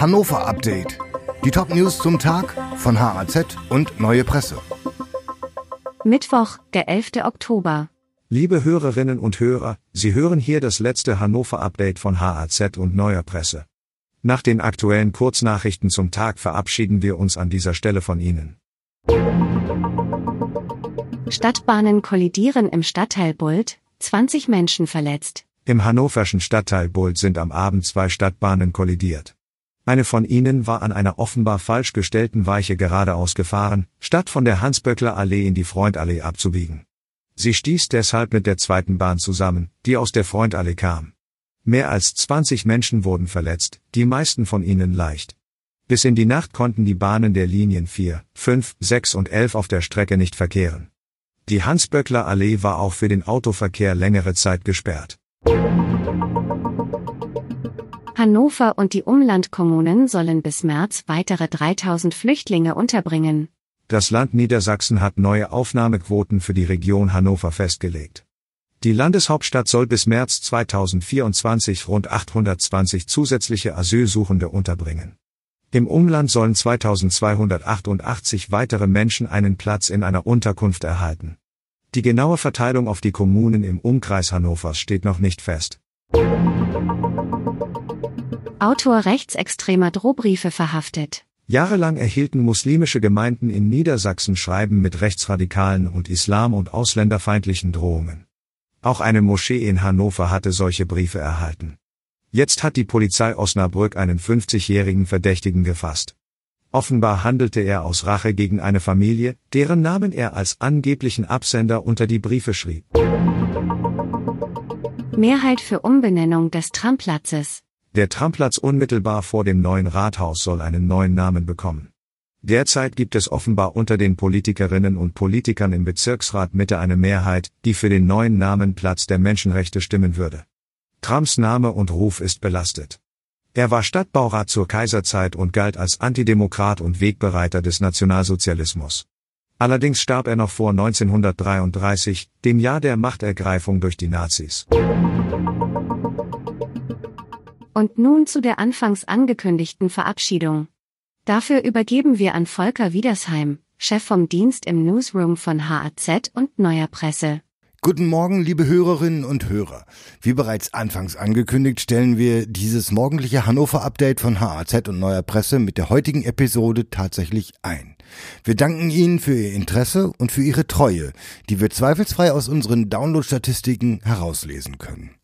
Hannover Update. Die Top News zum Tag von HAZ und Neue Presse. Mittwoch, der 11. Oktober. Liebe Hörerinnen und Hörer, Sie hören hier das letzte Hannover Update von HAZ und Neuer Presse. Nach den aktuellen Kurznachrichten zum Tag verabschieden wir uns an dieser Stelle von Ihnen. Stadtbahnen kollidieren im Stadtteil Bult, 20 Menschen verletzt. Im hannoverschen Stadtteil Bult sind am Abend zwei Stadtbahnen kollidiert. Eine von ihnen war an einer offenbar falsch gestellten Weiche geradeaus gefahren, statt von der Hans-Böckler Allee in die Freundallee abzubiegen. Sie stieß deshalb mit der zweiten Bahn zusammen, die aus der Freundallee kam. Mehr als 20 Menschen wurden verletzt, die meisten von ihnen leicht. Bis in die Nacht konnten die Bahnen der Linien 4, 5, 6 und 11 auf der Strecke nicht verkehren. Die Hans-Böckler Allee war auch für den Autoverkehr längere Zeit gesperrt. Hannover und die Umlandkommunen sollen bis März weitere 3000 Flüchtlinge unterbringen. Das Land Niedersachsen hat neue Aufnahmequoten für die Region Hannover festgelegt. Die Landeshauptstadt soll bis März 2024 rund 820 zusätzliche Asylsuchende unterbringen. Im Umland sollen 2288 weitere Menschen einen Platz in einer Unterkunft erhalten. Die genaue Verteilung auf die Kommunen im Umkreis Hannovers steht noch nicht fest. Autor rechtsextremer Drohbriefe verhaftet. Jahrelang erhielten muslimische Gemeinden in Niedersachsen Schreiben mit rechtsradikalen und islam- und ausländerfeindlichen Drohungen. Auch eine Moschee in Hannover hatte solche Briefe erhalten. Jetzt hat die Polizei Osnabrück einen 50-jährigen Verdächtigen gefasst. Offenbar handelte er aus Rache gegen eine Familie, deren Namen er als angeblichen Absender unter die Briefe schrieb. Mehrheit für Umbenennung des Tramplatzes. Der Tramplatz unmittelbar vor dem neuen Rathaus soll einen neuen Namen bekommen. Derzeit gibt es offenbar unter den Politikerinnen und Politikern im Bezirksrat Mitte eine Mehrheit, die für den neuen Namen Platz der Menschenrechte stimmen würde. Trumps Name und Ruf ist belastet. Er war Stadtbaurat zur Kaiserzeit und galt als Antidemokrat und Wegbereiter des Nationalsozialismus. Allerdings starb er noch vor 1933, dem Jahr der Machtergreifung durch die Nazis. Und nun zu der anfangs angekündigten Verabschiedung. Dafür übergeben wir an Volker Wiedersheim, Chef vom Dienst im Newsroom von HAZ und Neuer Presse. Guten Morgen, liebe Hörerinnen und Hörer. Wie bereits anfangs angekündigt, stellen wir dieses morgendliche Hannover-Update von HAZ und Neuer Presse mit der heutigen Episode tatsächlich ein. Wir danken Ihnen für Ihr Interesse und für Ihre Treue, die wir zweifelsfrei aus unseren Download-Statistiken herauslesen können.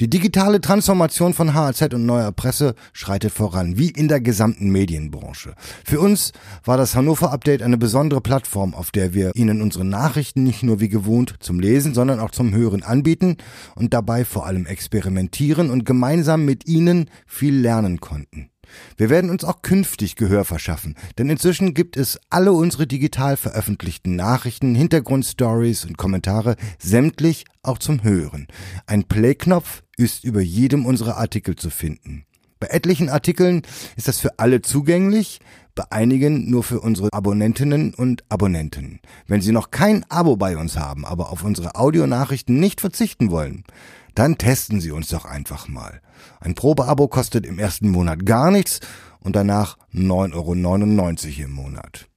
Die digitale Transformation von HAZ und neuer Presse schreitet voran, wie in der gesamten Medienbranche. Für uns war das Hannover Update eine besondere Plattform, auf der wir Ihnen unsere Nachrichten nicht nur wie gewohnt zum Lesen, sondern auch zum Hören anbieten und dabei vor allem experimentieren und gemeinsam mit Ihnen viel lernen konnten. Wir werden uns auch künftig Gehör verschaffen, denn inzwischen gibt es alle unsere digital veröffentlichten Nachrichten, Hintergrundstories und Kommentare sämtlich auch zum Hören. Ein Play-Knopf ist über jedem unserer Artikel zu finden. Bei etlichen Artikeln ist das für alle zugänglich, einigen nur für unsere Abonnentinnen und Abonnenten. Wenn Sie noch kein Abo bei uns haben, aber auf unsere Audionachrichten nicht verzichten wollen, dann testen Sie uns doch einfach mal. Ein Probeabo kostet im ersten Monat gar nichts und danach 9,99 Euro im Monat.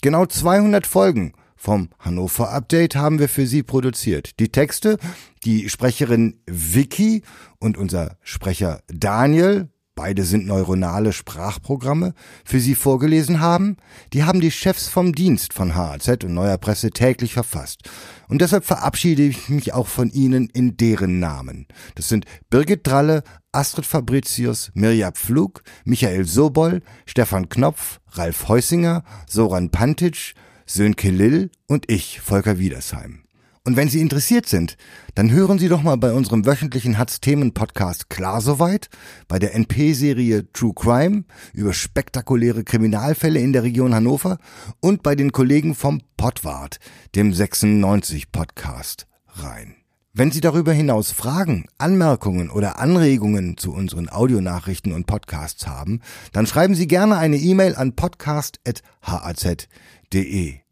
Genau 200 Folgen vom Hannover Update haben wir für Sie produziert. Die Texte, die Sprecherin Vicky und unser Sprecher Daniel beide sind neuronale Sprachprogramme, für Sie vorgelesen haben, die haben die Chefs vom Dienst von HAZ und Neuer Presse täglich verfasst. Und deshalb verabschiede ich mich auch von Ihnen in deren Namen. Das sind Birgit Dralle, Astrid Fabricius, Mirja Pflug, Michael Sobol, Stefan Knopf, Ralf Heusinger, Soran Pantic, Sönke Lill und ich, Volker Wiedersheim. Und wenn Sie interessiert sind, dann hören Sie doch mal bei unserem wöchentlichen Hatz-Themen-Podcast Klar Soweit, bei der NP-Serie True Crime über spektakuläre Kriminalfälle in der Region Hannover und bei den Kollegen vom Pottwart, dem 96-Podcast, rein. Wenn Sie darüber hinaus Fragen, Anmerkungen oder Anregungen zu unseren Audionachrichten und Podcasts haben, dann schreiben Sie gerne eine E-Mail an podcast.haz.de.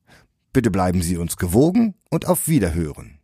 Bitte bleiben Sie uns gewogen und auf Wiederhören.